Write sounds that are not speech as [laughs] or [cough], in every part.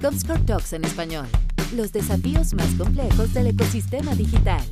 Comscore Talks en español. Los desafíos más complejos del ecosistema digital.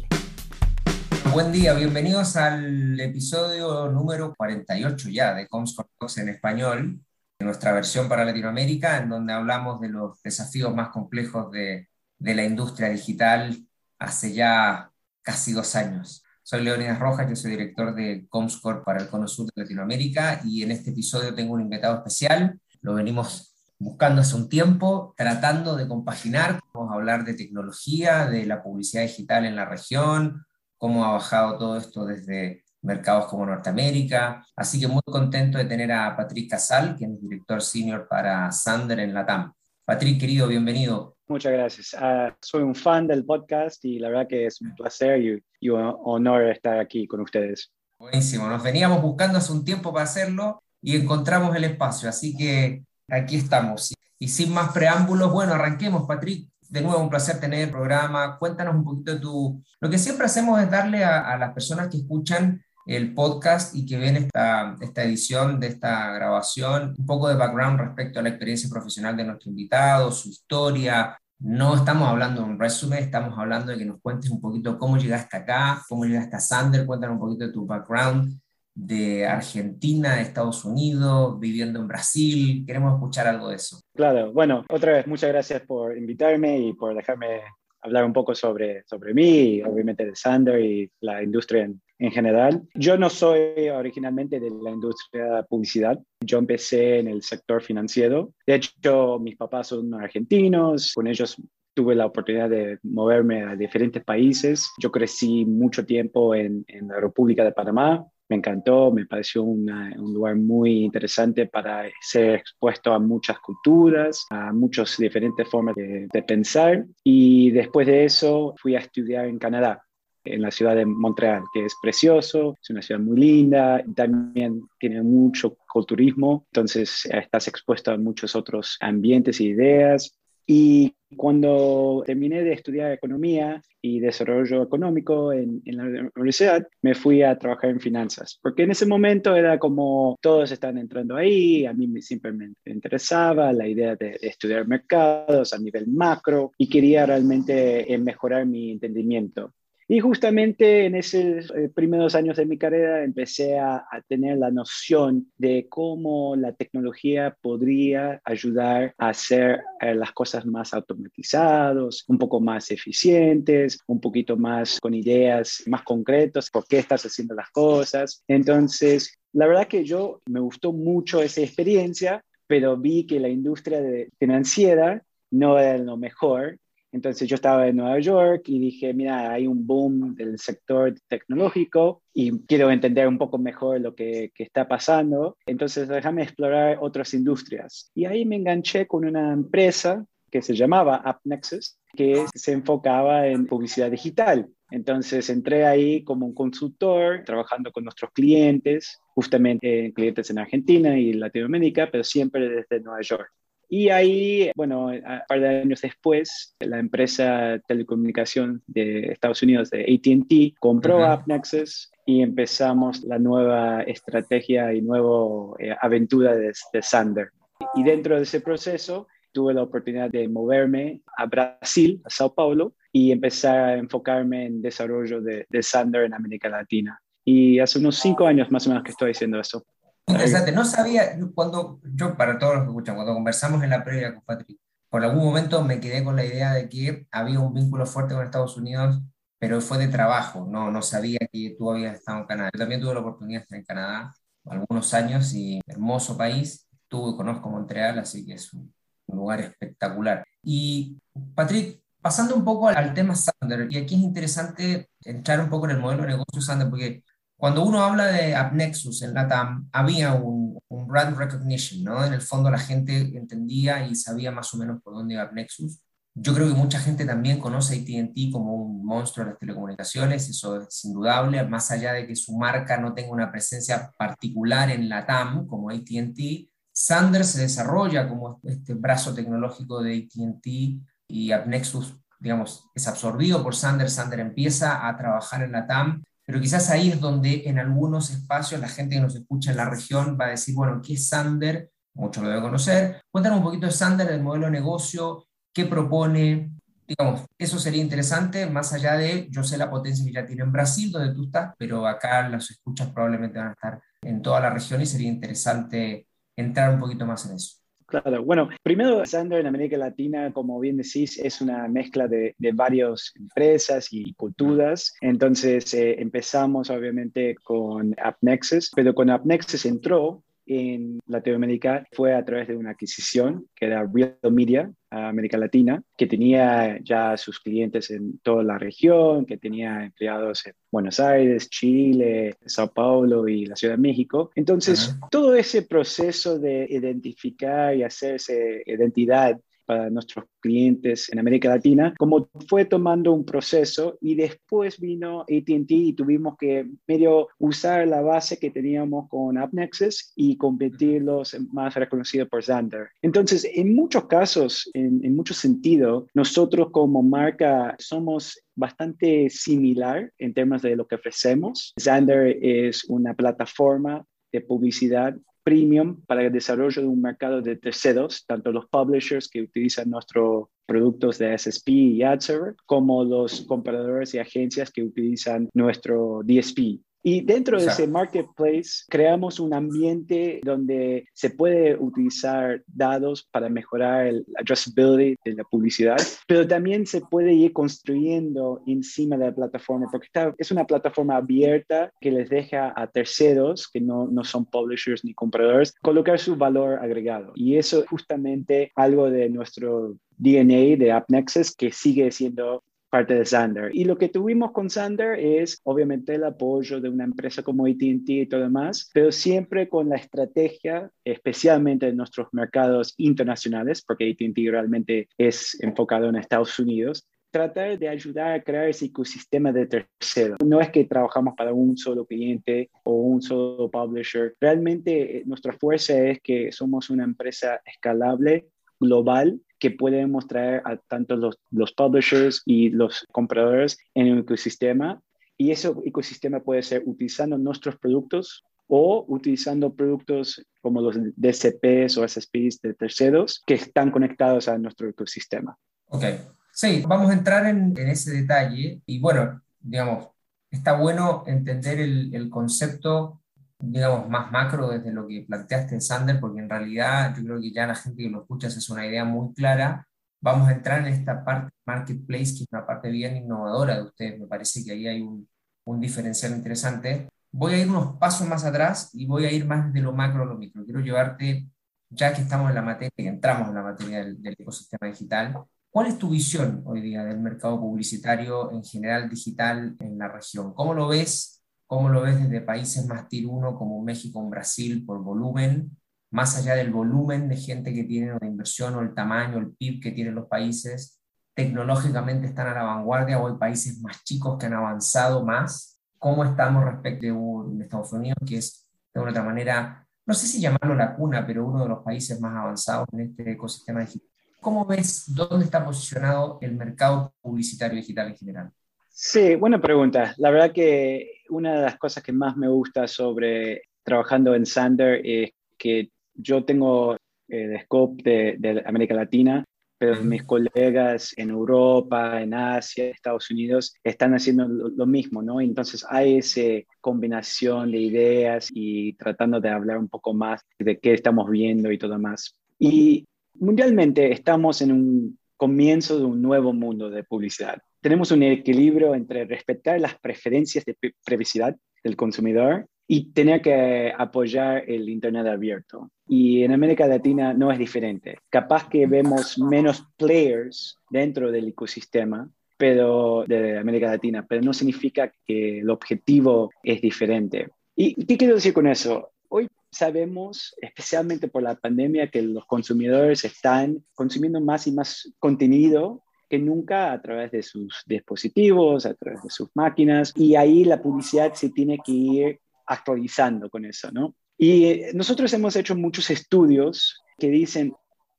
Buen día, bienvenidos al episodio número 48 ya de Comscore Talks en español, nuestra versión para Latinoamérica, en donde hablamos de los desafíos más complejos de, de la industria digital hace ya casi dos años. Soy Leonidas Rojas, yo soy director de Comscore para el Cono Sur de Latinoamérica y en este episodio tengo un invitado especial. Lo venimos buscando hace un tiempo, tratando de compaginar. Vamos a hablar de tecnología, de la publicidad digital en la región, cómo ha bajado todo esto desde mercados como Norteamérica. Así que muy contento de tener a Patrick Casal, quien es director senior para Sander en Latam. Patrick, querido, bienvenido. Muchas gracias. Uh, soy un fan del podcast y la verdad que es un placer y, y, un honor estar aquí con ustedes. Buenísimo. Nos veníamos buscando hace un tiempo para hacerlo y encontramos el espacio, así que aquí estamos. Y sin más preámbulos, bueno, arranquemos, Patrick. De nuevo, un placer tener el programa. Cuéntanos un poquito de tu... Lo que siempre hacemos es darle a, a las personas que escuchan el podcast y que ven esta, esta edición de esta grabación, un poco de background respecto a la experiencia profesional de nuestro invitado, su historia. No estamos hablando de un resumen, estamos hablando de que nos cuentes un poquito cómo llegaste acá, cómo llegaste a Sander, cuéntanos un poquito de tu background de Argentina, de Estados Unidos, viviendo en Brasil. Queremos escuchar algo de eso. Claro, bueno, otra vez muchas gracias por invitarme y por dejarme hablar un poco sobre, sobre mí, obviamente de Sander y la industria en, en general. Yo no soy originalmente de la industria de publicidad. Yo empecé en el sector financiero. De hecho, mis papás son argentinos. Con ellos tuve la oportunidad de moverme a diferentes países. Yo crecí mucho tiempo en, en la República de Panamá. Me encantó, me pareció un lugar muy interesante para ser expuesto a muchas culturas, a muchas diferentes formas de, pensar. Y después de eso fui a estudiar en Canadá en la ciudad de Montreal, que es precioso, es una ciudad muy linda, también tiene mucho culturismo, entonces estás expuesto a muchos otros ambientes e ideas. Y cuando terminé de estudiar economía y desarrollo económico en, en, la universidad, me fui a trabajar en finanzas, porque en ese momento era como todos están entrando ahí, a mí me, siempre me interesaba la idea de, de estudiar mercados a nivel macro y quería realmente eh, mejorar mi entendimiento y justamente en esos eh, primeros años de mi carrera empecé a, tener la noción de cómo la tecnología podría ayudar a hacer eh, las cosas más automatizadas, un poco más eficientes, un poquito más con ideas más concretas, por qué estás haciendo las cosas. Entonces, la verdad que yo me gustó mucho esa experiencia, pero vi que la industria financiera no era lo mejor entonces yo estaba en Nueva York y dije, mira, hay un boom del sector tecnológico y quiero entender un poco mejor lo que, está pasando. Entonces déjame explorar otras industrias. Y ahí me enganché con una empresa que se llamaba AppNexus, que se enfocaba en publicidad digital. Entonces entré ahí como un consultor, trabajando con nuestros clientes, justamente clientes en Argentina y Latinoamérica, pero siempre desde Nueva York. Y ahí, bueno, un par de años después, la empresa telecomunicación de Estados Unidos, de ATT, compró uh -huh. AppNexus y empezamos la nueva estrategia y nueva eh, aventura de, de Sander. Y dentro de ese proceso, tuve la oportunidad de moverme a Brasil, a Sao Paulo, y empezar a enfocarme en desarrollo de, de Sander en América Latina. Y hace unos cinco años más o menos que estoy haciendo eso. Interesante, no sabía, cuando yo, para todos los que escuchan, cuando conversamos en la previa con Patrick, por algún momento me quedé con la idea de que había un vínculo fuerte con Estados Unidos, pero fue de trabajo, no, no sabía que tú habías estado en Canadá. Yo también tuve la oportunidad de estar en Canadá algunos años y hermoso país, tuve conozco Montreal, así que es un, un lugar espectacular. Y Patrick, pasando un poco al, al tema Sander, y aquí es interesante entrar un poco en el modelo de negocio Sander, porque cuando uno habla de AppNexus en LATAM, había un, un, brand recognition, ¿no? En el fondo la gente entendía y sabía más o menos por dónde iba AppNexus. Yo creo que mucha gente también conoce a AT&T como un monstruo de las telecomunicaciones, eso es indudable, más allá de que su marca no tenga una presencia particular en LATAM, como AT&T, Sander se desarrolla como este brazo tecnológico de AT&T y AppNexus, digamos, es absorbido por Sander, Sander empieza a trabajar en LATAM pero quizás ahí es donde en algunos espacios la gente que nos escucha en la región va a decir, bueno, ¿qué es Sander? mucho lo debe conocer. Cuéntanos un poquito de Sander, el modelo de negocio, qué propone, digamos, eso sería interesante, más allá de, yo sé la potencia que ya tiene en Brasil, donde tú estás, pero acá las escuchas probablemente van a estar en toda la región y sería interesante entrar un poquito más en eso. Claro, bueno, primero Sander en América Latina, como bien decís, es una mezcla de, de varias empresas y culturas. Entonces eh, empezamos obviamente con AppNexus, pero cuando AppNexus entró, en Latinoamérica fue a través de una adquisición que era Real Media, América Latina, que tenía ya sus clientes en toda la región, que tenía empleados en Buenos Aires, Chile, Sao Paulo y la Ciudad de México. Entonces, todo ese proceso de identificar y hacerse identidad para nuestros clientes en América Latina, como fue tomando un proceso y después vino ATT y tuvimos que medio usar la base que teníamos con AppNexus y convertirlos más reconocidos por Xander. Entonces, en muchos casos, en, en muchos sentidos, nosotros como marca somos bastante similar en términos de lo que ofrecemos. Xander es una plataforma de publicidad premium para el desarrollo de un mercado de terceros, tanto los publishers que utilizan nuestros productos de SSP y Ad Server, como los compradores y agencias que utilizan nuestro DSP. Y dentro de ese marketplace creamos un ambiente donde se puede utilizar datos para mejorar el addressability de la publicidad, pero también se puede ir construyendo encima de la plataforma, porque es una plataforma abierta que les deja a terceros, que no, no son publishers ni compradores, colocar su valor agregado. Y eso es justamente algo de nuestro DNA de AppNexus que sigue siendo parte de Sander. Y lo que tuvimos con Sander es obviamente el apoyo de una empresa como ATT y todo demás, pero siempre con la estrategia, especialmente en nuestros mercados internacionales, porque ATT realmente es enfocado en Estados Unidos, tratar de ayudar a crear ese ecosistema de terceros. No es que trabajamos para un solo cliente o un solo publisher. Realmente eh, nuestra fuerza es que somos una empresa escalable, global, que podemos traer a tanto los, los publishers y los compradores en un ecosistema. Y ese ecosistema puede ser utilizando nuestros productos o utilizando productos como los DCPs o SSPs de terceros que están conectados a nuestro ecosistema. Ok, sí, vamos a entrar en, ese detalle y bueno, digamos, está bueno entender el concepto digamos, más macro desde lo que planteaste, Sander, porque en realidad yo creo que ya la gente que lo escucha es una idea muy clara. Vamos a entrar en esta parte marketplace, que es una parte bien innovadora de ustedes. Me parece que ahí hay un, un diferencial interesante. Voy a ir unos pasos más atrás y voy a ir más de lo macro a lo micro. Quiero llevarte, ya que estamos en la materia, que entramos en la materia del, del ecosistema digital, ¿Cuál es tu visión hoy día del mercado publicitario en general digital en la región? ¿Cómo lo ves ¿Cómo lo ves desde países más tier 1 como México o Brasil por volumen? Más allá del volumen de gente que tienen o de inversión o el tamaño, el PIB que tienen los países, tecnológicamente están a la vanguardia o hay países más chicos que han avanzado más. ¿Cómo estamos respecto de Estados Unidos, que es de una otra manera, no sé si llamarlo la cuna, pero uno de los países más avanzados en este ecosistema digital? ¿Cómo ves dónde está posicionado el mercado publicitario digital en general? Sí, buena pregunta. La verdad que una de las cosas que más me gusta sobre trabajando en Sander es que yo tengo eh, el scope de, América Latina, pero mis colegas en Europa, en Asia, Estados Unidos están haciendo lo, mismo, ¿no? Entonces hay esa combinación de ideas y tratando de hablar un poco más de qué estamos viendo y todo más. Y mundialmente estamos en un comienzo de un nuevo mundo de publicidad tenemos un equilibrio entre respetar las preferencias de privacidad del consumidor y tener que apoyar el Internet abierto. Y en América Latina no es diferente. Capaz que vemos menos players dentro del ecosistema pero, de América Latina, pero no significa que el objetivo es diferente. ¿Y qué quiero decir con eso? Hoy sabemos, especialmente por la pandemia, que los consumidores están consumiendo más y más contenido que nunca a través de sus dispositivos, a través de sus máquinas, y ahí la publicidad se tiene que ir actualizando con eso, ¿no? Y eh, nosotros hemos hecho muchos estudios que dicen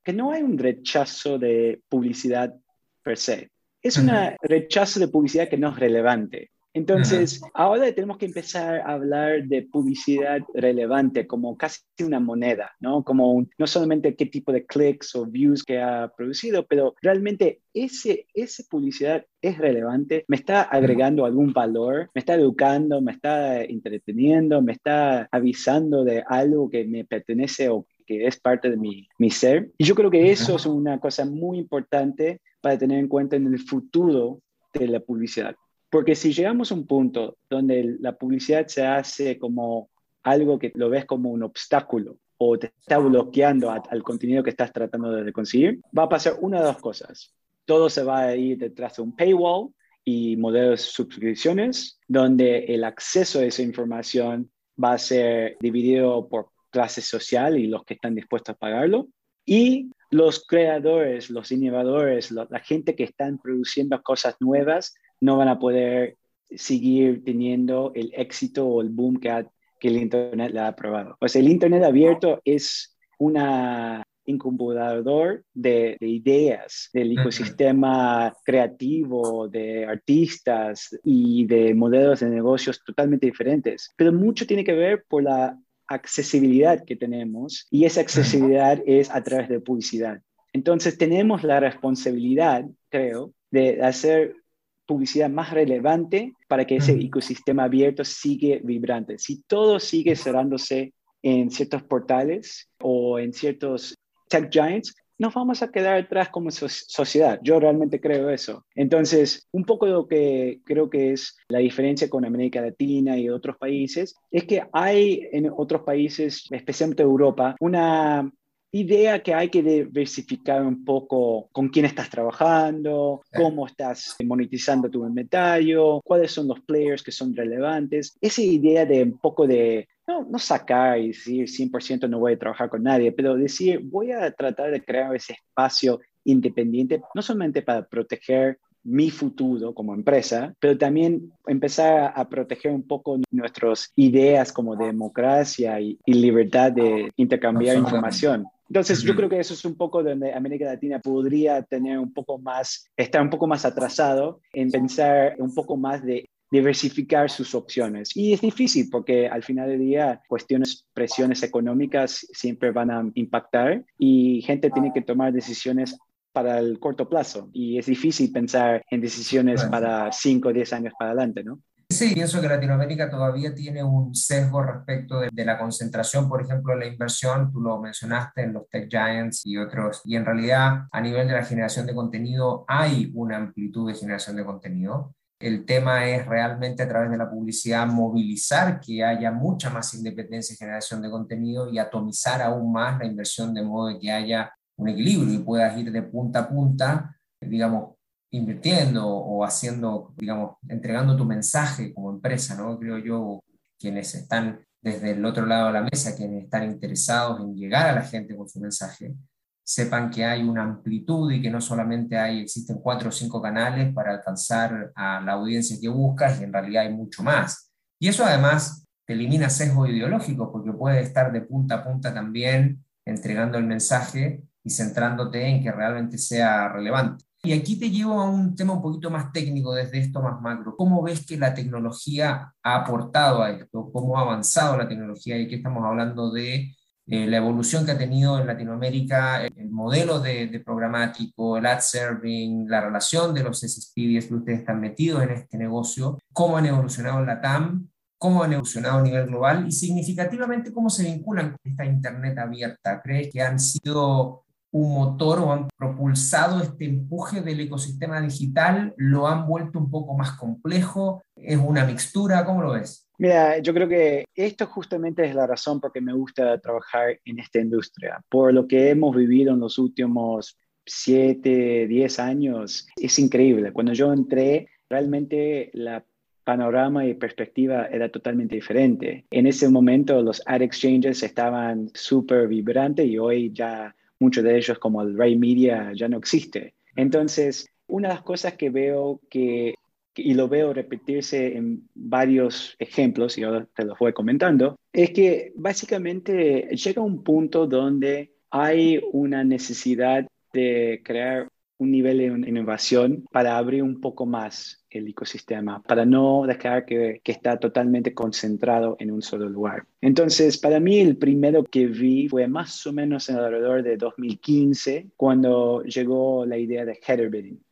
que no hay un rechazo de publicidad per se, es un rechazo de publicidad que no es relevante. Entonces, ahora tenemos que empezar a hablar de publicidad relevante como casi una moneda, ¿no? Como no solamente qué tipo de clics o views que ha producido, pero realmente ese, esa publicidad es relevante, me está agregando algún valor, me está educando, me está entreteniendo, me está avisando de algo que me pertenece o que es parte de mi, mi ser. Y yo creo que eso es una cosa muy importante para tener en cuenta en el futuro de la publicidad. Porque si llegamos a un punto donde la publicidad se hace como algo que lo ves como un obstáculo o te está bloqueando al contenido que estás tratando de conseguir, va a pasar una de dos cosas. Todo se va a ir detrás de un paywall y modelos de suscripciones, donde el acceso a esa información va a ser dividido por clase social y los que están dispuestos a pagarlo. Y los creadores, los innovadores, la gente que están produciendo cosas nuevas no van a poder seguir teniendo el éxito o el boom que, que el Internet le ha probado. O sea, el Internet abierto es una incubador de, de, ideas del ecosistema creativo, de artistas y de modelos de negocios totalmente diferentes. Pero mucho tiene que ver por la accesibilidad que tenemos y esa accesibilidad es a través de publicidad. Entonces tenemos la responsabilidad, creo, de hacer publicidad más relevante para que ese ecosistema abierto siga vibrante. Si todo sigue cerrándose en ciertos portales o en ciertos tech giants, nos vamos a quedar atrás como sociedad. Yo realmente creo eso. Entonces, un poco lo que creo que es la diferencia con América Latina y otros países es que hay en otros países, especialmente Europa, una idea que hay que diversificar un poco con quién estás trabajando, cómo estás monetizando tu inventario, cuáles son los players que son relevantes. Esa idea de un poco de no, no sacar y decir 100% no voy a trabajar con nadie, pero decir voy a tratar de crear ese espacio independiente, no solamente para proteger mi futuro como empresa, pero también empezar a proteger un poco nuestras ideas como democracia y, y libertad de intercambiar información. Entonces, yo creo que eso es un poco donde América Latina podría tener un poco más, estar un poco más atrasado en pensar un poco más de diversificar sus opciones. Y es difícil porque al final del día cuestiones, presiones económicas siempre van a impactar y gente tiene que tomar decisiones para el corto plazo y es difícil pensar en decisiones para 5 o 10 años para adelante, ¿no? Sí, pienso que Latinoamérica todavía tiene un sesgo respecto de, la concentración, por ejemplo, de la inversión, tú lo mencionaste en los tech giants y otros, y en realidad a nivel de la generación de contenido hay una amplitud de generación de contenido. El tema es realmente a través de la publicidad movilizar que haya mucha más independencia y generación de contenido y atomizar aún más la inversión de modo que haya un equilibrio y puedas ir de punta a punta, digamos, invirtiendo o haciendo, digamos, entregando tu mensaje como empresa, ¿no? Creo yo, quienes están desde el otro lado de la mesa, quienes están interesados en llegar a la gente con su mensaje, sepan que hay una amplitud y que no solamente hay, existen cuatro o cinco canales para alcanzar a la audiencia que buscas, y en realidad hay mucho más. Y eso además elimina sesgo ideológico, porque puede estar de punta a punta también entregando el mensaje y centrándote en que realmente sea relevante. Y aquí te llevo a un tema un poquito más técnico desde esto más macro. ¿Cómo ves que la tecnología ha aportado a esto? ¿Cómo ha avanzado la tecnología? Y aquí estamos hablando de eh, la evolución que ha tenido en Latinoamérica, el modelo de, programático, el ad serving, la relación de los SSPs que ustedes están metidos en este negocio, cómo han evolucionado en la TAM, cómo han evolucionado a nivel global y significativamente cómo se vinculan con esta Internet abierta. ¿Crees que han sido un motor o han propulsado este empuje del ecosistema digital? ¿Lo han vuelto un poco más complejo? ¿Es una mixtura? ¿Cómo lo ves? Mira, yo creo que esto justamente es la razón por que me gusta trabajar en esta industria. Por lo que hemos vivido en los últimos 7, 10 años, es increíble. Cuando yo entré, realmente la panorama y perspectiva era totalmente diferente. En ese momento los ad exchanges estaban súper vibrantes y hoy ya muchos de ellos como el Ray Media ya no existe. Entonces, una de las cosas que veo que y lo veo repetirse en varios ejemplos, y ahora te los voy comentando, es que básicamente llega un punto donde hay una necesidad de crear un nivel de innovación para abrir un poco más el ecosistema, para no dejar que, que, está totalmente concentrado en un solo lugar. Entonces, para mí el primero que vi fue más o menos alrededor de 2015, cuando llegó la idea de header.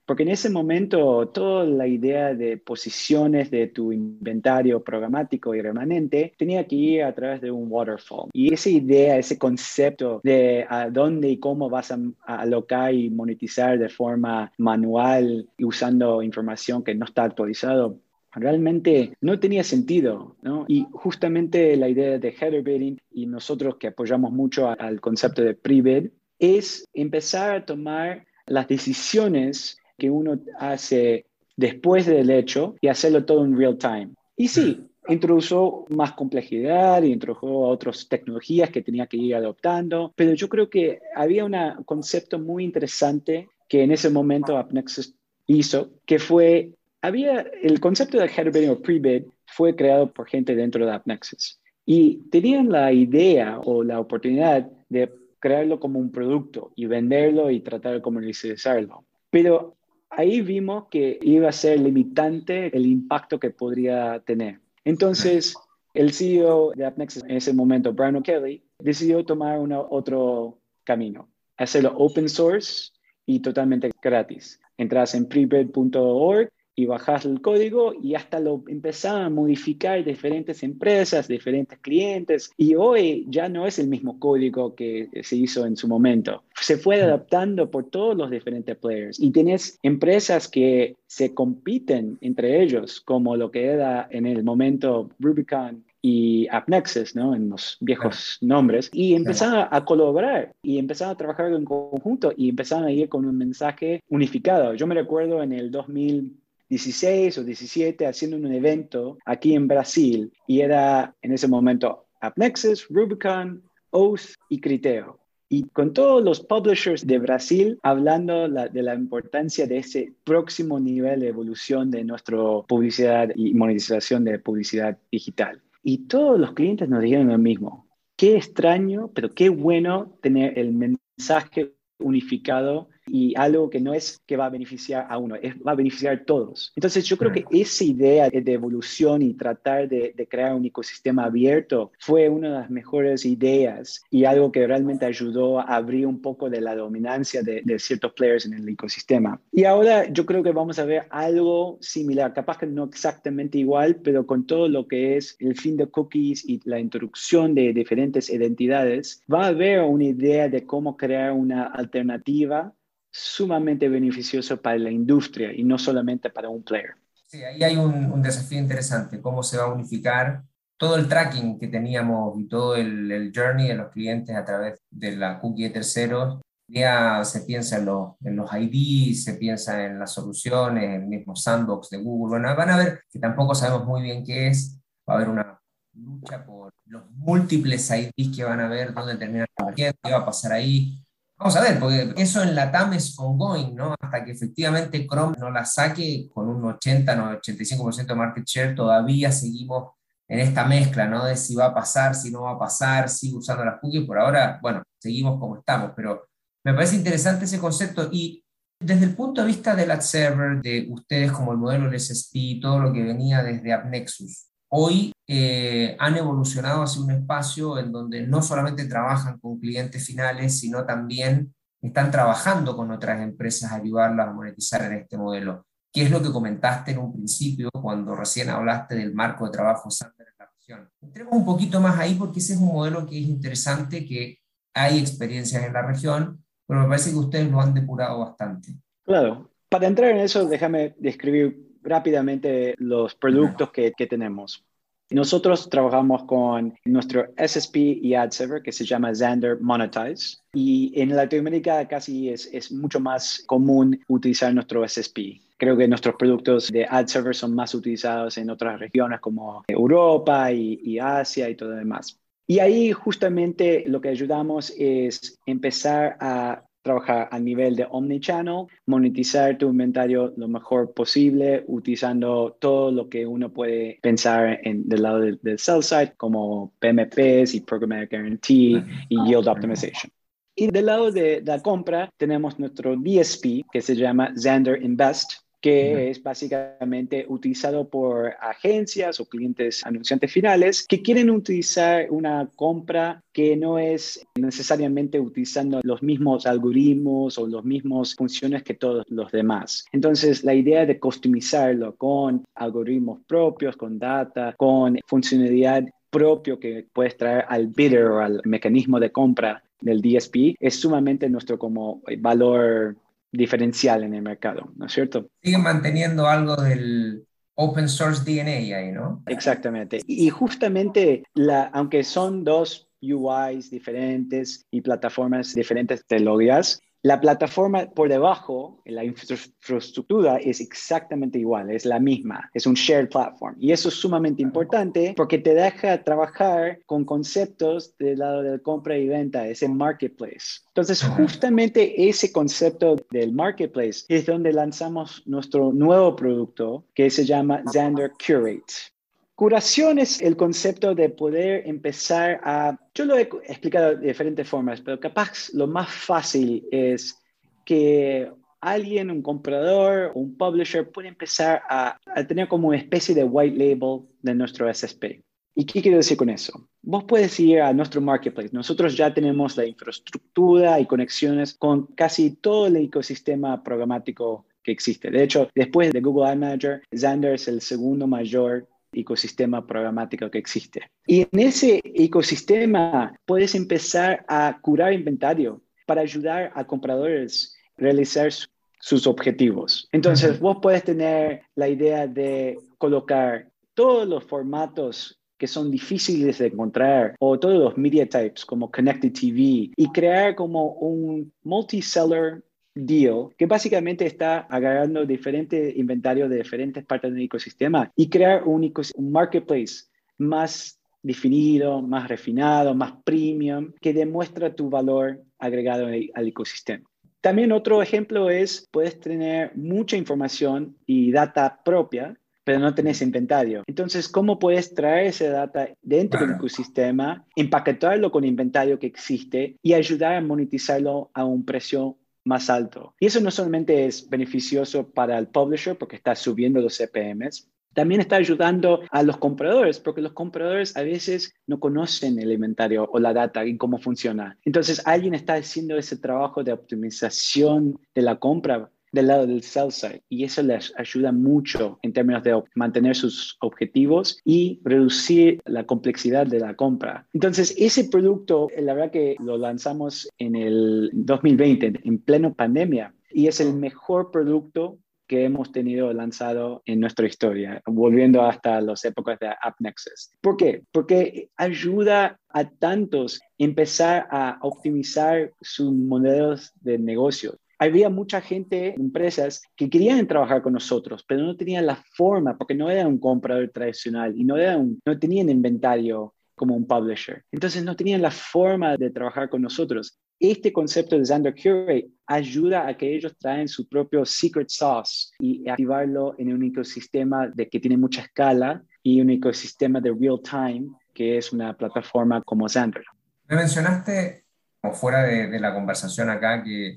Porque en ese momento toda la idea de posiciones de tu inventario programático y remanente tenía que ir a través de un waterfall. Y esa idea, ese concepto de a dónde y cómo vas a, alocar y monetizar de forma manual y usando información que no está actualizado, realmente no tenía sentido, ¿no? Y justamente la idea de header bidding y nosotros que apoyamos mucho al concepto de pre-bid es empezar a tomar las decisiones que uno hace después del hecho y hacerlo todo en real time. Y sí, [laughs] introdujo más complejidad y introdujo otras tecnologías que tenía que ir adoptando, pero yo creo que había un concepto muy interesante que en ese momento AppNexus hizo, que fue, había el concepto de header o pre-bid fue creado por gente dentro de AppNexus y tenían la idea o la oportunidad de crearlo como un producto y venderlo y tratar de comercializarlo. Pero ahí vimos que iba a ser limitante el impacto que podría tener. Entonces, el CEO de AppNexus en ese momento, Brian O'Kelly, decidió tomar otro camino, hacerlo open source y totalmente gratis. Entras en prebid.org y bajas el código y hasta lo empezaban a modificar diferentes empresas, diferentes clientes y hoy ya no es el mismo código que se hizo en su momento. Se fue adaptando por todos los diferentes players y tienes empresas que se compiten entre ellos como lo que era en el momento Rubicon y AppNexus, ¿no? En los viejos nombres, y empezaron a colaborar y empezaron a trabajar en conjunto y empezaron a ir con un mensaje unificado. Yo me recuerdo en el 2000 16 o 17 haciendo un evento aquí en Brasil y era en ese momento AppNexus, Rubicon, Oath y Criteo. Y con todos los publishers de Brasil hablando de la importancia de ese próximo nivel de evolución de nuestra publicidad y monetización de publicidad digital. Y todos los clientes nos dijeron lo mismo. Qué extraño, pero qué bueno tener el mensaje unificado y algo que no es que va a beneficiar a uno, es, va a beneficiar a todos. Entonces yo creo que esa idea de evolución y tratar de, crear un ecosistema abierto fue una de las mejores ideas y algo que realmente ayudó a abrir un poco de la dominancia de, de ciertos players en el ecosistema. Y ahora yo creo que vamos a ver algo similar, capaz que no exactamente igual, pero con todo lo que es el fin de cookies y la introducción de diferentes identidades, va a haber una idea de cómo crear una alternativa sumamente beneficioso para la industria y no solamente para un player. Sí, ahí hay un, desafío interesante, cómo se va a unificar todo el tracking que teníamos y todo el, journey de los clientes a través de la cookie de terceros. Ya se piensa en los, en los IDs, se piensa en las soluciones, en el mismo sandbox de Google. Bueno, van a ver que tampoco sabemos muy bien qué es. Va a haber una lucha por los múltiples IDs que van a ver, dónde termina la qué va a pasar ahí Vamos a ver, porque eso en la TAM es ongoing, ¿no? Hasta que efectivamente Chrome no la saque con un 80, no, 85% de market share, todavía seguimos en esta mezcla, ¿no? De si va a pasar, si no va a pasar, sigue usando las cookies. Por ahora, bueno, seguimos como estamos, pero me parece interesante ese concepto y desde el punto de vista del ad server, de ustedes como el modelo LSSP, todo lo que venía desde AppNexus, hoy eh, han evolucionado hacia un espacio en donde no solamente trabajan con clientes finales, sino también están trabajando con otras empresas a ayudarlas a monetizar en este modelo. ¿Qué es lo que comentaste en un principio cuando recién hablaste del marco de trabajo Sander en la región? Entremos un poquito más ahí porque ese es un modelo que es interesante, que hay experiencias en la región, pero me parece que ustedes lo han depurado bastante. Claro. Para entrar en eso, déjame describir rápidamente los productos que, que tenemos. Nosotros trabajamos con nuestro SSP y ad server que se llama Xander Monetize y en Latinoamérica casi es, es mucho más común utilizar nuestro SSP. Creo que nuestros productos de ad server son más utilizados en otras regiones como Europa y, y Asia y todo lo demás. Y ahí justamente lo que ayudamos es empezar a trabajar a nivel de omnichannel, monetizar tu inventario lo mejor posible utilizando todo lo que uno puede pensar en, del lado del, sell side como PMPs y Programmatic Guarantee y Yield Optimization. Y del lado de la compra tenemos nuestro DSP que se llama Xander Invest, que es básicamente utilizado por agencias o clientes anunciantes finales que quieren utilizar una compra que no es necesariamente utilizando los mismos algoritmos o las mismas funciones que todos los demás. Entonces, la idea de customizarlo con algoritmos propios, con data, con funcionalidad propio que puedes traer al bidder o al mecanismo de compra del DSP es sumamente nuestro como valor diferencial en el mercado, ¿no es cierto? Sigue manteniendo algo del open source DNA ahí, ¿no? Exactamente. Y justamente, la, aunque son dos UIs diferentes y plataformas diferentes tecnologías, la plataforma por debajo, la infraestructura es exactamente igual, es la misma, es un shared platform. Y eso es sumamente importante porque te deja trabajar con conceptos del lado de compra y venta, ese marketplace. Entonces, justamente ese concepto del marketplace es donde lanzamos nuestro nuevo producto que se llama Xander Curate. Curación es el concepto de poder empezar a, yo lo he explicado de diferentes formas, pero capaz lo más fácil es que alguien, un comprador un publisher puede empezar a, tener como una especie de white label de nuestro SSP. ¿Y qué quiero decir con eso? Vos puedes ir a nuestro marketplace. Nosotros ya tenemos la infraestructura y conexiones con casi todo el ecosistema programático que existe. De hecho, después de Google Ad Manager, Xander es el segundo mayor ecosistema programático que existe. Y en ese ecosistema puedes empezar a curar inventario para ayudar a compradores a realizar sus objetivos. Entonces, vos puedes tener la idea de colocar todos los formatos que son difíciles de encontrar o todos los media types como Connected TV y crear como un multi-seller deal que básicamente está agarrando diferentes inventarios de diferentes partes del ecosistema y crear un, un marketplace más definido, más refinado, más premium, que demuestra tu valor agregado al ecosistema. También otro ejemplo es, puedes tener mucha información y data propia, pero no tenés inventario. Entonces, ¿cómo puedes traer esa data dentro del [laughs] ecosistema, empaquetarlo con inventario que existe y ayudar a monetizarlo a un precio más alto. Y eso no solamente es beneficioso para el publisher porque está subiendo los CPMs, también está ayudando a los compradores, porque los compradores a veces no conocen el inventario o la data y cómo funciona. Entonces, alguien está haciendo ese trabajo de optimización de la compra del lado del sell side y eso les ayuda mucho en términos de mantener sus objetivos y reducir la complejidad de la compra. Entonces, ese producto, la verdad que lo lanzamos en el 2020, en pleno pandemia, y es el mejor producto que hemos tenido lanzado en nuestra historia, volviendo hasta las épocas de AppNexus. ¿Por qué? Porque ayuda a tantos empezar a optimizar sus modelos de negocio había mucha gente, empresas, que querían trabajar con nosotros, pero no tenían la forma, porque no era un comprador tradicional y no, era no tenían inventario como un publisher. Entonces no tenían la forma de trabajar con nosotros. Este concepto de Xander Curate ayuda a que ellos traen su propio secret sauce y activarlo en un ecosistema de que tiene mucha escala y un ecosistema de real time, que es una plataforma como Xander. Me mencionaste, como fuera de, de la conversación acá, que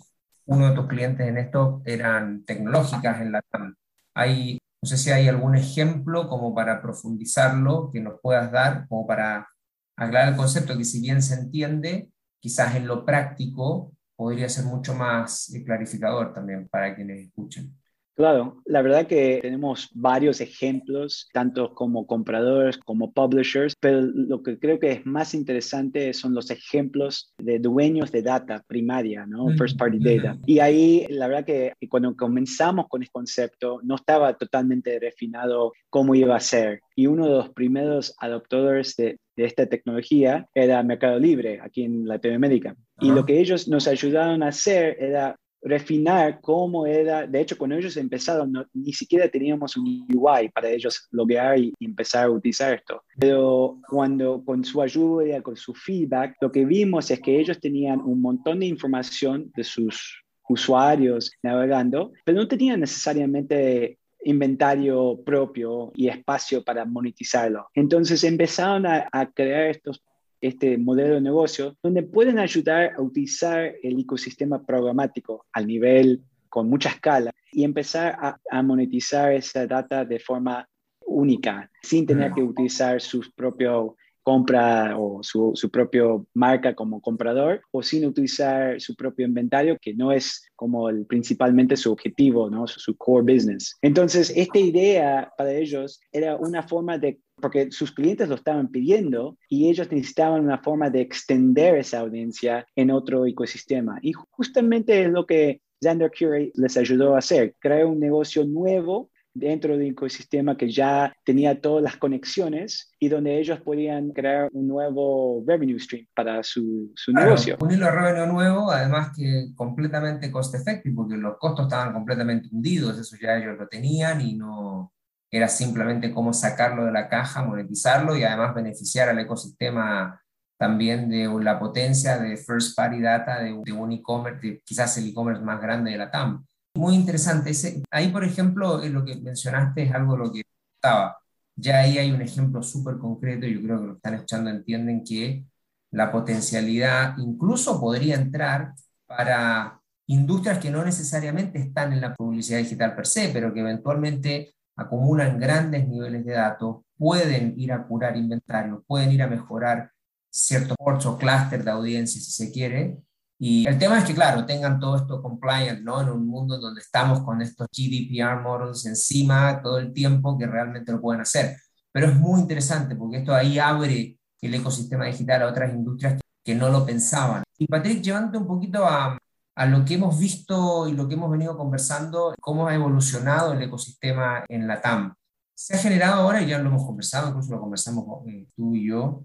uno de tus clientes en esto eran tecnológicas en la TAM. Hay, no sé si hay algún ejemplo como para profundizarlo que nos puedas dar, como para aclarar el concepto, que si bien se entiende, quizás en lo práctico podría ser mucho más clarificador también para quienes escuchen. Claro, la verdad que tenemos varios ejemplos, tanto como compradores como publishers, pero lo que creo que es más interesante son los ejemplos de dueños de data primaria, ¿no? First party data. Y ahí, la verdad que cuando comenzamos con este concepto, no estaba totalmente refinado cómo iba a ser. Y uno de los primeros adoptadores de, de esta tecnología era Mercado Libre, aquí en Latinoamérica. Y lo que ellos nos ayudaron a hacer era refinar cómo era, de hecho cuando ellos empezaron ni siquiera teníamos un UI para ellos loguear y, empezar a utilizar esto, pero cuando con su ayuda, con su feedback, lo que vimos es que ellos tenían un montón de información de sus usuarios navegando, pero no tenían necesariamente inventario propio y espacio para monetizarlo. Entonces empezaron a crear estos este modelo de negocio donde pueden ayudar a utilizar el ecosistema programático al nivel con mucha escala y empezar a, a monetizar esa data de forma única, sin tener que utilizar sus propios compra o su, su propio marca como comprador o sin utilizar su propio inventario, que no es como el, principalmente su objetivo, ¿no? su, core business. Entonces, esta idea para ellos era una forma de porque sus clientes lo estaban pidiendo y ellos necesitaban una forma de extender esa audiencia en otro ecosistema. Y justamente es lo que Xander Curate les ayudó a hacer, crear un negocio nuevo dentro de un ecosistema que ya tenía todas las conexiones y donde ellos podían crear un nuevo revenue stream para su, su negocio. Un hilo revenue nuevo, además que completamente cost effective, porque los costos estaban completamente hundidos, eso ya ellos lo tenían y no era simplemente cómo sacarlo de la caja, monetizarlo y además beneficiar al ecosistema también de la potencia de first party data de, de un e-commerce, quizás el e-commerce más grande de la TAM muy interesante. Ese, ahí, por ejemplo, lo que mencionaste es algo lo que estaba. Ya ahí hay un ejemplo súper concreto, yo creo que lo están escuchando entienden que la potencialidad incluso podría entrar para industrias que no necesariamente están en la publicidad digital per se, pero que eventualmente acumulan grandes niveles de datos, pueden ir a curar inventario, pueden ir a mejorar ciertos ports o clúster de audiencia, si se quiere, y el tema es que, claro, tengan todo esto compliant, ¿no? En un mundo donde estamos con estos GDPR models encima todo el tiempo que realmente lo pueden hacer. Pero es muy interesante porque esto ahí abre el ecosistema digital a otras industrias que, no lo pensaban. Y Patrick, llevándote un poquito a, a lo que hemos visto y lo que hemos venido conversando, cómo ha evolucionado el ecosistema en la TAM. Se ha generado ahora, y ya lo hemos conversado, incluso lo conversamos eh, tú y yo,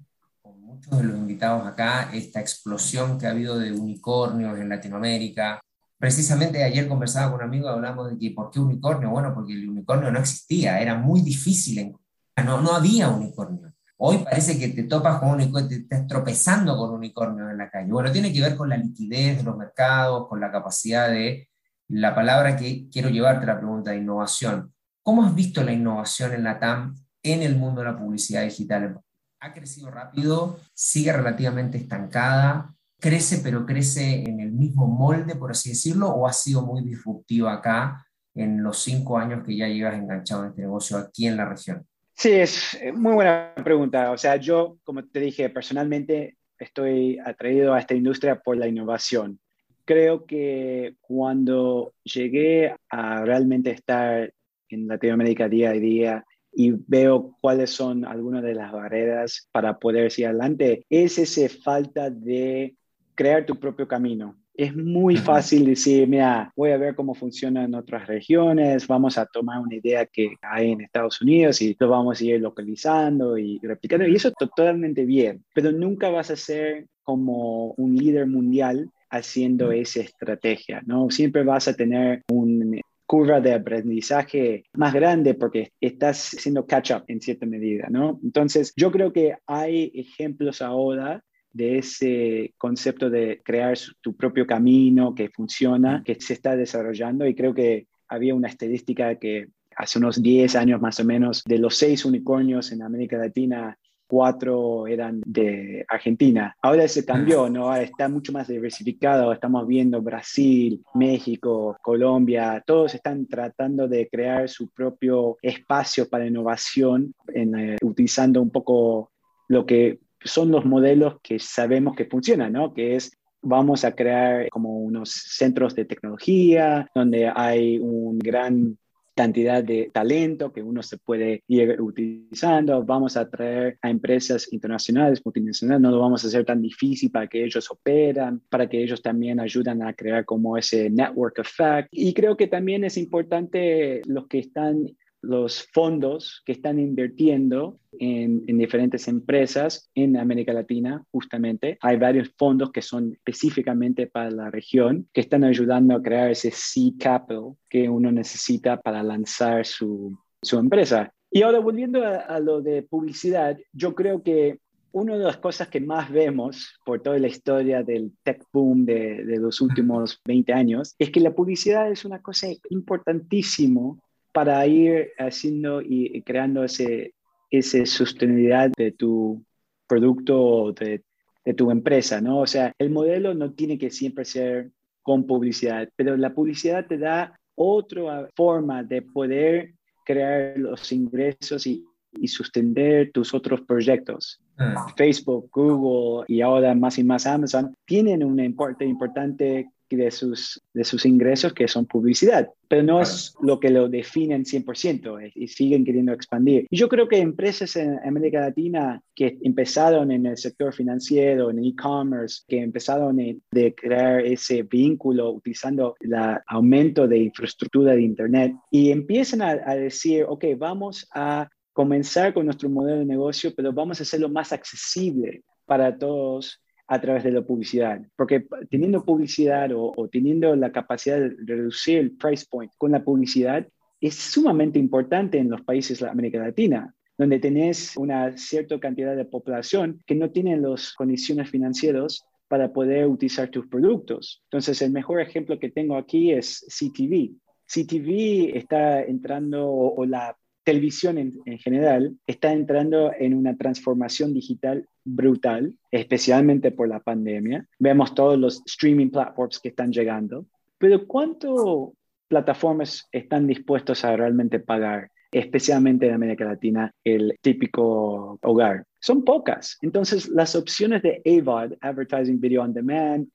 muchos de los invitados acá esta explosión que ha habido de unicornios en Latinoamérica. Precisamente ayer conversaba con un amigo, hablamos de que ¿por qué unicornio? Bueno, porque el unicornio no existía, era muy difícil, no, no había unicornio. Hoy parece que te topas con un unicornio, te estás tropezando con unicornio en la calle. Bueno, tiene que ver con la liquidez de los mercados, con la capacidad de la palabra que quiero llevarte la pregunta de innovación. ¿Cómo has visto la innovación en la TAM en el mundo de la publicidad digital? Ha crecido rápido, sigue relativamente estancada, crece, pero crece en el mismo molde, por así decirlo, o ha sido muy disruptiva acá en los cinco años que ya llevas enganchado en este negocio aquí en la región? Sí, es muy buena pregunta. O sea, yo, como te dije, personalmente estoy atraído a esta industria por la innovación. Creo que cuando llegué a realmente estar en Latinoamérica día a día y veo cuáles son algunas de las barreras para poder seguir adelante, es esa falta de crear tu propio camino. Es muy fácil decir, mira, voy a ver cómo funciona en otras regiones, vamos a tomar una idea que hay en Estados Unidos y lo vamos a ir localizando y replicando. Y eso es totalmente bien, pero nunca vas a ser como un líder mundial haciendo esa estrategia, ¿no? Siempre vas a tener un curva de aprendizaje más grande porque estás haciendo catch up en cierta medida, ¿no? Entonces, yo creo que hay ejemplos ahora de ese concepto de crear tu propio camino que funciona, que se está desarrollando y creo que había una estadística que hace unos 10 años más o menos, de los seis unicornios en América Latina, cuatro eran de Argentina. Ahora se cambió, ¿no? está mucho más diversificado. Estamos viendo Brasil, México, Colombia, todos están tratando de crear su propio espacio para innovación, en, eh, utilizando un poco lo que son los modelos que sabemos que funcionan, ¿no? Que es vamos a crear como unos centros de tecnología donde hay un gran cantidad de talento que uno se puede ir utilizando. Vamos a traer a empresas internacionales, multinacionales, no lo vamos a hacer tan difícil para que ellos operan, para que ellos también ayudan a crear como ese network effect. Y creo que también es importante los que están los fondos que están invirtiendo en, diferentes empresas en América Latina, justamente. Hay varios fondos que son específicamente para la región, que están ayudando a crear ese seed capital que uno necesita para lanzar su, empresa. Y ahora volviendo a, lo de publicidad, yo creo que una de las cosas que más vemos por toda la historia del tech boom de, de los últimos 20 años es que la publicidad es una cosa importantísima para ir haciendo y creando ese, esa sostenibilidad de tu producto de, de tu empresa, ¿no? O sea, el modelo no tiene que siempre ser con publicidad, pero la publicidad te da otra forma de poder crear los ingresos y, y sostener tus otros proyectos. Ah. Facebook, Google y ahora más y más Amazon tienen una parte importante de sus, de sus ingresos que son publicidad, pero no es lo que lo definen 100% y siguen queriendo expandir. Y yo creo que empresas en América Latina que empezaron en el sector financiero, en e-commerce, que empezaron de crear ese vínculo utilizando el aumento de infraestructura de Internet y empiezan a, a decir, ok, vamos a comenzar con nuestro modelo de negocio, pero vamos a hacerlo más accesible para todos a través de la publicidad. Porque teniendo publicidad o, teniendo la capacidad de reducir el price point con la publicidad, es sumamente importante en los países de América Latina, donde tenés una cierta cantidad de población que no tienen las condiciones financieras para poder utilizar tus productos. Entonces, el mejor ejemplo que tengo aquí es CTV. CTV está entrando, o la televisión en, general está entrando en una transformación digital brutal, especialmente por la pandemia. Vemos todos los streaming platforms que están llegando, pero ¿cuánto plataformas están dispuestos a realmente pagar, especialmente en América Latina, el típico hogar? Son pocas. Entonces, las opciones de AVOD, Advertising Video on Demand,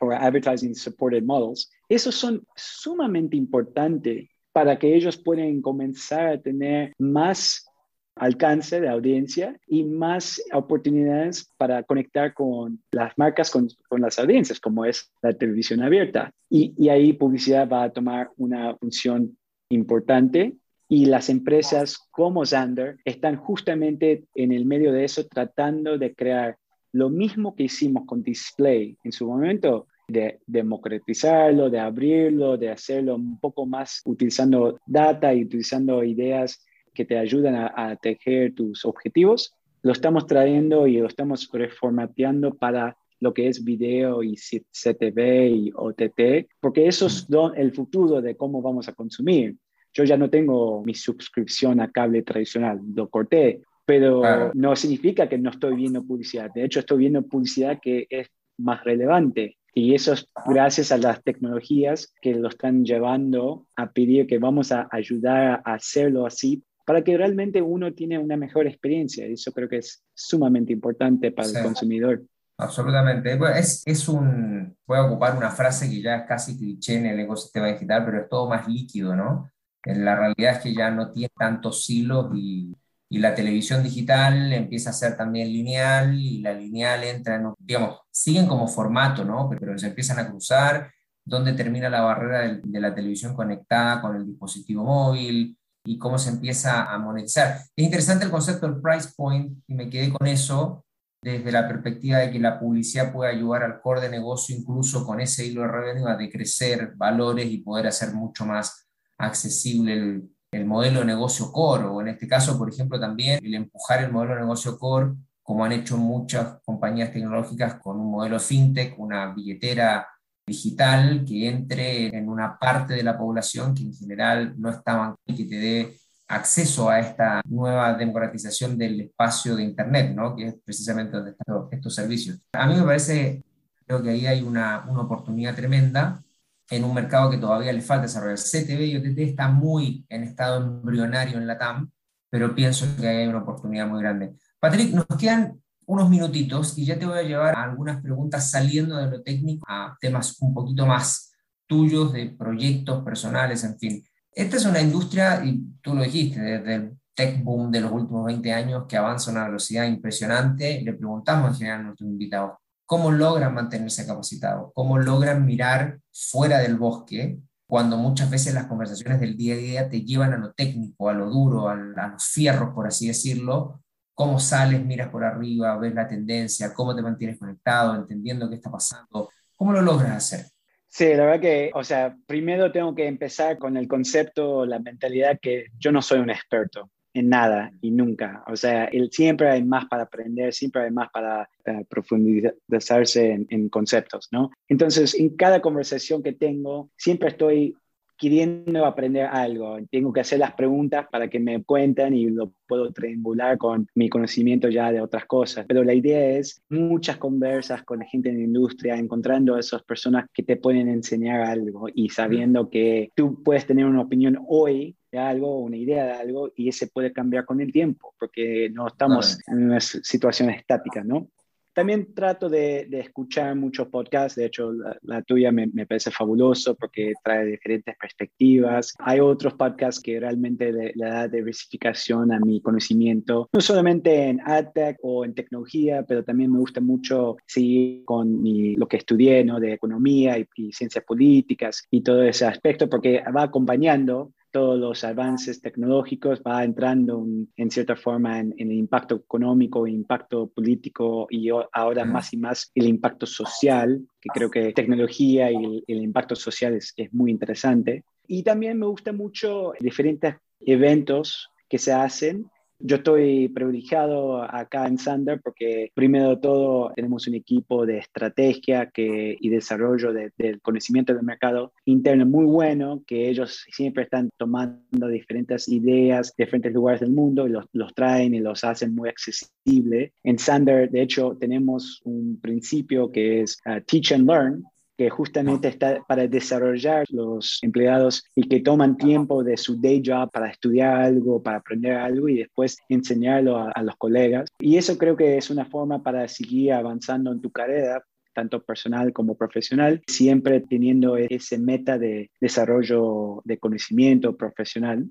o Advertising Supported Models, esos son sumamente importantes para que ellos puedan comenzar a tener más alcance de audiencia y más oportunidades para conectar con las marcas, con, las audiencias, como es la televisión abierta. Y, y, ahí publicidad va a tomar una función importante y las empresas como Zander están justamente en el medio de eso tratando de crear lo mismo que hicimos con Display en su momento, de democratizarlo, de abrirlo, de hacerlo un poco más utilizando data y utilizando ideas que te ayudan a, tejer tus objetivos, lo estamos trayendo y lo estamos reformateando para lo que es video y CTV y OTT, porque eso es el futuro de cómo vamos a consumir. Yo ya no tengo mi suscripción a cable tradicional, lo corté, pero no significa que no estoy viendo publicidad. De hecho, estoy viendo publicidad que es más relevante. Y eso es gracias a las tecnologías que lo están llevando a pedir que vamos a ayudar a hacerlo así para que realmente uno tiene una mejor experiencia. Eso creo que es sumamente importante para el consumidor. Absolutamente. Es, es un, voy a ocupar una frase que ya es casi cliché en el ecosistema digital, pero es todo más líquido, ¿no? La realidad es que ya no tiene tantos hilos y y la televisión digital empieza a ser también lineal y la lineal entra en, digamos, siguen como formato, ¿no? Pero se empiezan a cruzar, dónde termina la barrera de, la televisión conectada con el dispositivo móvil y cómo se empieza a monetizar. Es interesante el concepto del price point y me quedé con eso desde la perspectiva de que la publicidad puede ayudar al core de negocio incluso con ese hilo de revenue a decrecer valores y poder hacer mucho más accesible el, el modelo de negocio core, o en este caso, por ejemplo, también el empujar el modelo de negocio core, como han hecho muchas compañías tecnológicas con un modelo fintech, una billetera digital que entre en una parte de la población que en general no está y que te dé acceso a esta nueva democratización del espacio de Internet, ¿no? que es precisamente donde están estos servicios. A mí me parece, creo que ahí hay una, una oportunidad tremenda en un mercado que todavía le falta desarrollar. CTV y OTT está muy en estado embrionario en la TAM, pero pienso que hay una oportunidad muy grande. Patrick, nos quedan unos minutitos y ya te voy a llevar a algunas preguntas saliendo de lo técnico a temas un poquito más tuyos, de proyectos personales, en fin. Esta es una industria, y tú lo dijiste, desde el tech boom de los últimos 20 años que avanza a una velocidad impresionante. Le preguntamos en general a nuestros invitados, ¿Cómo logran mantenerse capacitados? ¿Cómo logran mirar fuera del bosque cuando muchas veces las conversaciones del día a día te llevan a lo técnico, a lo duro, a, los fierros, por así decirlo? ¿Cómo sales, miras por arriba, ves la tendencia, cómo te mantienes conectado, entendiendo qué está pasando? ¿Cómo lo logras hacer? Sí, la verdad que, o sea, primero tengo que empezar con el concepto, la mentalidad que yo no soy un experto en nada y nunca. O sea, el, siempre hay más para aprender, siempre hay más para profundizarse en, conceptos, ¿no? Entonces, en cada conversación que tengo, siempre estoy queriendo aprender algo. Tengo que hacer las preguntas para que me cuenten y lo puedo triangular con mi conocimiento ya de otras cosas. Pero la idea es muchas conversas con gente en la industria, encontrando a esas personas que te pueden enseñar algo y sabiendo que tú puedes tener una opinión hoy de algo, una idea de algo, y ese puede cambiar con el tiempo, porque no estamos en una situación estática, ¿no? También trato de, escuchar muchos podcasts, de hecho la, tuya me, parece fabuloso porque trae diferentes perspectivas. Hay otros podcasts que realmente le, da diversificación a mi conocimiento, no solamente en AdTech o en tecnología, pero también me gusta mucho seguir con lo que estudié ¿no? de economía y, y ciencias políticas y todo ese aspecto porque va acompañando todos los avances tecnológicos, va entrando en cierta forma en, el impacto económico, impacto político y ahora más y más el impacto social, que creo que tecnología y el, impacto social es, es muy interesante. Y también me gusta mucho diferentes eventos que se hacen yo estoy privilegiado acá en Sander porque primero de todo tenemos un equipo de estrategia y desarrollo del conocimiento del mercado interno muy bueno, que ellos siempre están tomando diferentes ideas de diferentes lugares del mundo y los, los traen y los hacen muy accesibles. En Sander, de hecho, tenemos un principio que es uh, Teach and Learn, que justamente está para desarrollar los empleados y que toman tiempo de su day job para estudiar algo, para aprender algo y después enseñarlo a, los colegas. Y eso creo que es una forma para seguir avanzando en tu carrera tanto personal como profesional, siempre teniendo ese meta de desarrollo de conocimiento profesional.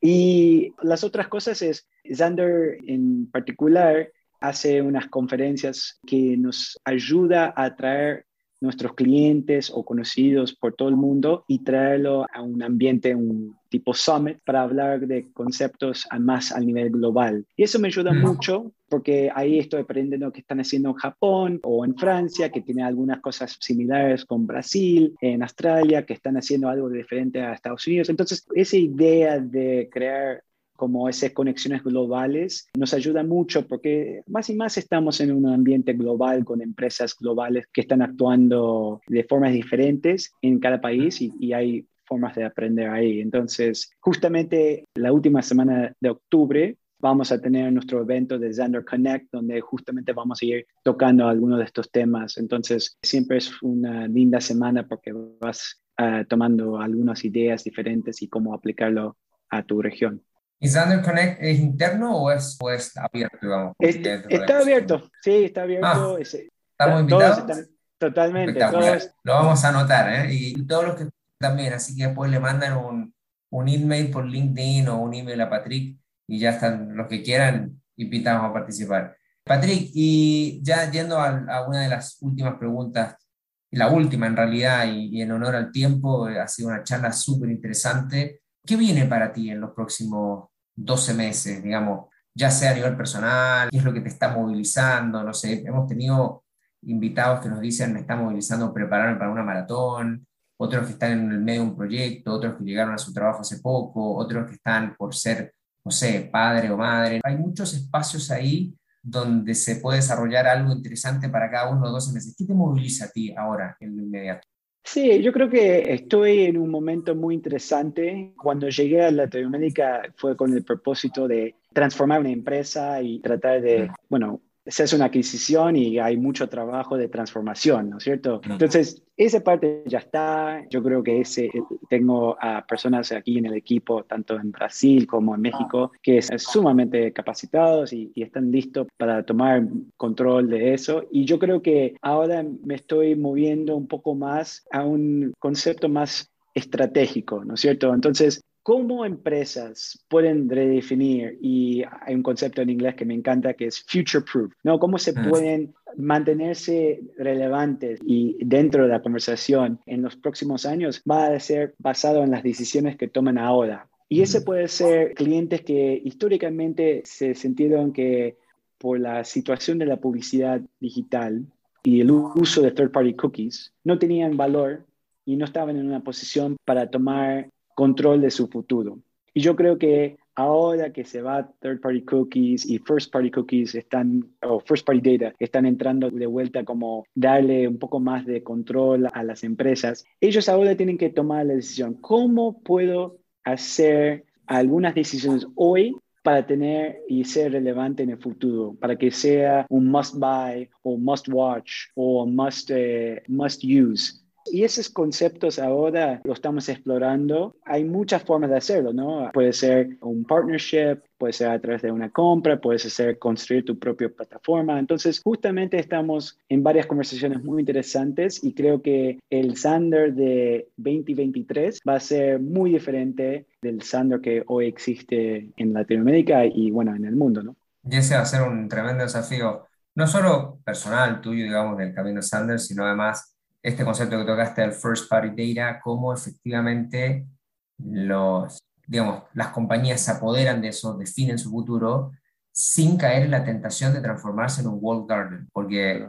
Y las otras cosas es, Xander en particular hace unas conferencias que nos ayuda a traer nuestros clientes o conocidos por todo el mundo y traerlo a un ambiente, un tipo summit, para hablar de conceptos más a nivel global. Y eso me ayuda mm. mucho porque ahí estoy aprendiendo qué están haciendo en Japón o en Francia, que tiene algunas cosas similares con Brasil, en Australia, que están haciendo algo diferente a Estados Unidos. Entonces, esa idea de crear como esas conexiones globales nos ayuda mucho porque más y más estamos en un ambiente global con empresas globales que están actuando de formas diferentes en cada país y, hay formas de aprender ahí. Entonces, justamente la última semana de octubre vamos a tener nuestro evento de Xander Connect, donde justamente vamos a ir tocando algunos de estos temas. Entonces, siempre es una linda semana porque vas ah, tomando algunas ideas diferentes y cómo aplicarlo a tu región. ¿Y Connect es interno o es, abierto? está abierto, sí, está abierto. Ah, ¿Estamos invitados? totalmente. Lo vamos a anotar, ¿eh? Y todos los que también, así que después le mandan un, un email por LinkedIn o un email a Patrick y ya están los que quieran invitados a participar. Patrick, y ya yendo a, una de las últimas preguntas, la última en realidad, y, y en honor al tiempo, ha sido una charla súper interesante. ¿Qué viene para ti en los próximos 12 meses, digamos, ya sea a nivel personal, qué es lo que te está movilizando? No sé, hemos tenido invitados que nos dicen, me está movilizando prepararme para una maratón, otros que están en el medio de un proyecto, otros que llegaron a su trabajo hace poco, otros que están por ser, no sé, padre o madre. Hay muchos espacios ahí donde se puede desarrollar algo interesante para cada uno de los 12 meses. ¿Qué te moviliza a ti ahora en lo inmediato? Sí, yo creo que estoy en un momento muy interesante. Cuando llegué a Latinoamérica fue con el propósito de transformar una empresa y tratar de, bueno, se hace una adquisición y hay mucho trabajo de transformación, ¿no es cierto? Entonces, esa parte ya está. Yo creo que ese, tengo a personas aquí en el equipo, tanto en Brasil como en México, que son sumamente capacitados y, y están listos para tomar control de eso. Y yo creo que ahora me estoy moviendo un poco más a un concepto más estratégico, ¿no es cierto? Entonces, ¿Cómo empresas pueden redefinir, y hay un concepto en inglés que me encanta que es future proof, ¿no? ¿Cómo se mm. pueden mantenerse relevantes y dentro de la conversación en los próximos años? Va a ser basado en las decisiones que toman ahora. Y ese puede ser clientes que históricamente se sintieron que por la situación de la publicidad digital y el uso de third party cookies no tenían valor y no estaban en una posición para tomar control de su futuro. Y yo creo que ahora que se va third party cookies y first party cookies están, o first party data, están entrando de vuelta como darle un poco más de control a las empresas, ellos ahora tienen que tomar la decisión, ¿cómo puedo hacer algunas decisiones hoy para tener y ser relevante en el futuro, para que sea un must buy o must watch o must, eh, must use y esos conceptos ahora los estamos explorando. Hay muchas formas de hacerlo, ¿no? Puede ser un partnership, puede ser a través de una compra, puede ser construir tu propia plataforma. Entonces, justamente estamos en varias conversaciones muy interesantes y creo que el Sander de 2023 va a ser muy diferente del Sander que hoy existe en Latinoamérica y, bueno, en el mundo, ¿no? Y ese va a ser un tremendo desafío, no solo personal tuyo, digamos, del camino Sander, sino además este concepto que tocaste del first party data, cómo efectivamente los, digamos, las compañías se apoderan de eso, definen su futuro, sin caer en la tentación de transformarse en un walled garden, porque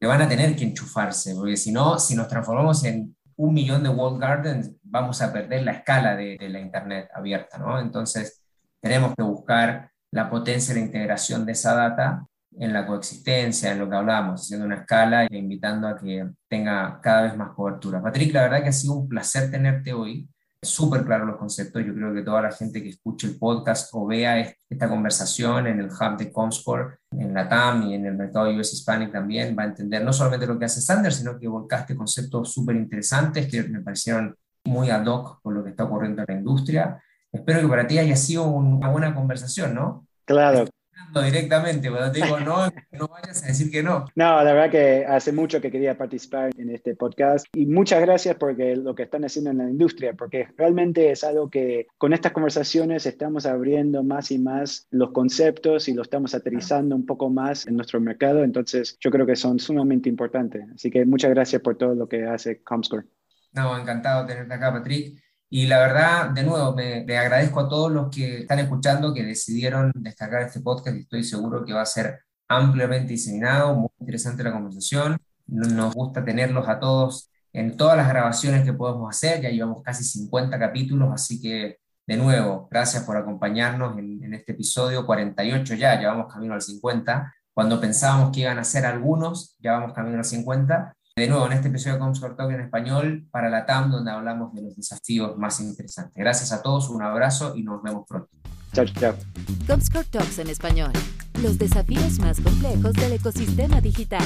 van a tener que enchufarse, porque si no, si nos transformamos en un millón de walled gardens, vamos a perder la escala de, de la Internet abierta, ¿no? Entonces, tenemos que buscar la potencia de integración de esa data en la coexistencia, en lo que hablamos, haciendo una escala e invitando a que tenga cada vez más cobertura. Patrick, la verdad que ha sido un placer tenerte hoy. Súper claro los conceptos. Yo creo que toda la gente que escuche el podcast o vea esta conversación en el hub de Comscore, en la TAM y en el mercado US Hispanic también, va a entender no solamente lo que hace Sanders, sino que volcaste conceptos súper interesantes que me parecieron muy ad hoc con lo que está ocurriendo en la industria. Espero que para ti haya sido una buena conversación, ¿no? Claro, directamente, cuando te digo no, no vayas a decir que no. [laughs] No, la verdad que hace mucho que quería participar en este podcast y muchas gracias porque lo que están haciendo en la industria, porque realmente es algo que con estas conversaciones estamos abriendo más y más los conceptos y lo estamos aterrizando un poco más en nuestro mercado, entonces yo creo que son sumamente importantes. Así que muchas gracias por todo lo que hace Comscore. No, encantado tenerte acá, Patrick. Y la verdad, de nuevo, me, agradezco a todos los que están escuchando, que decidieron descargar este podcast estoy seguro que va a ser ampliamente diseminado, muy interesante la conversación. Nos gusta tenerlos a todos en todas las grabaciones que podemos hacer, ya llevamos casi 50 capítulos, así que de nuevo, gracias por acompañarnos en, en este episodio 48 ya, ya vamos camino al 50. Cuando pensábamos que iban a ser algunos, ya vamos camino al 50 de nuevo en este episodio de Comscore Talk en español para la TAM, donde hablamos de los desafíos más interesantes. Gracias a todos, un abrazo y nos vemos pronto. Chao, chao. Comscore Talks en español. Los desafíos más complejos del ecosistema digital.